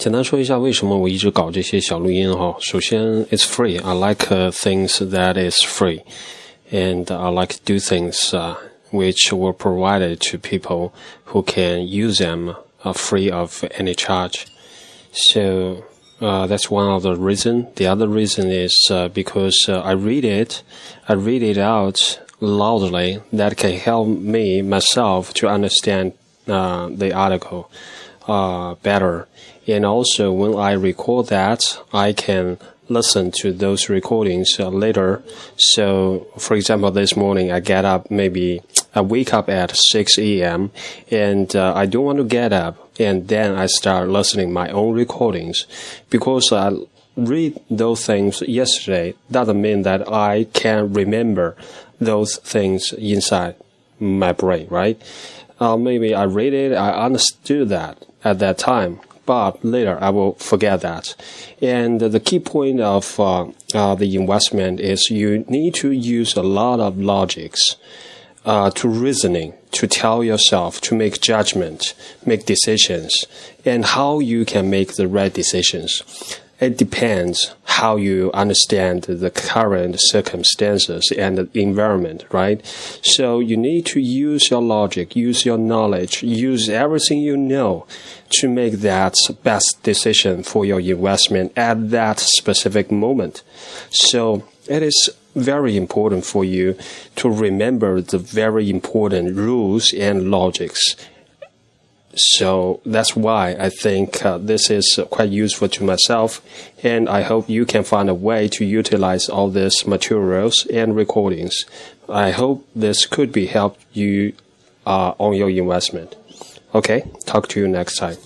简单说一下为什么我一直搞这些小录音哈。首先，it's free. I like things that is free, and I like to do things which were provided to people who can use them free of any charge. So uh, that's one of the reason. The other reason is uh, because uh, I read it, I read it out loudly. That can help me myself to understand the article better. And also, when I record that, I can listen to those recordings uh, later. So, for example, this morning I get up maybe I wake up at 6 a.m. and uh, I don't want to get up and then I start listening my own recordings because I read those things yesterday doesn't mean that I can remember those things inside my brain, right? Uh, maybe I read it, I understood that at that time, but later I will forget that. And the key point of uh, uh, the investment is you need to use a lot of logics uh, to reasoning, to tell yourself, to make judgment, make decisions, and how you can make the right decisions. It depends how you understand the current circumstances and the environment, right? So you need to use your logic, use your knowledge, use everything you know to make that best decision for your investment at that specific moment. So it is very important for you to remember the very important rules and logics. So that's why I think uh, this is quite useful to myself, and I hope you can find a way to utilize all these materials and recordings. I hope this could be help you uh, on your investment. Okay, talk to you next time.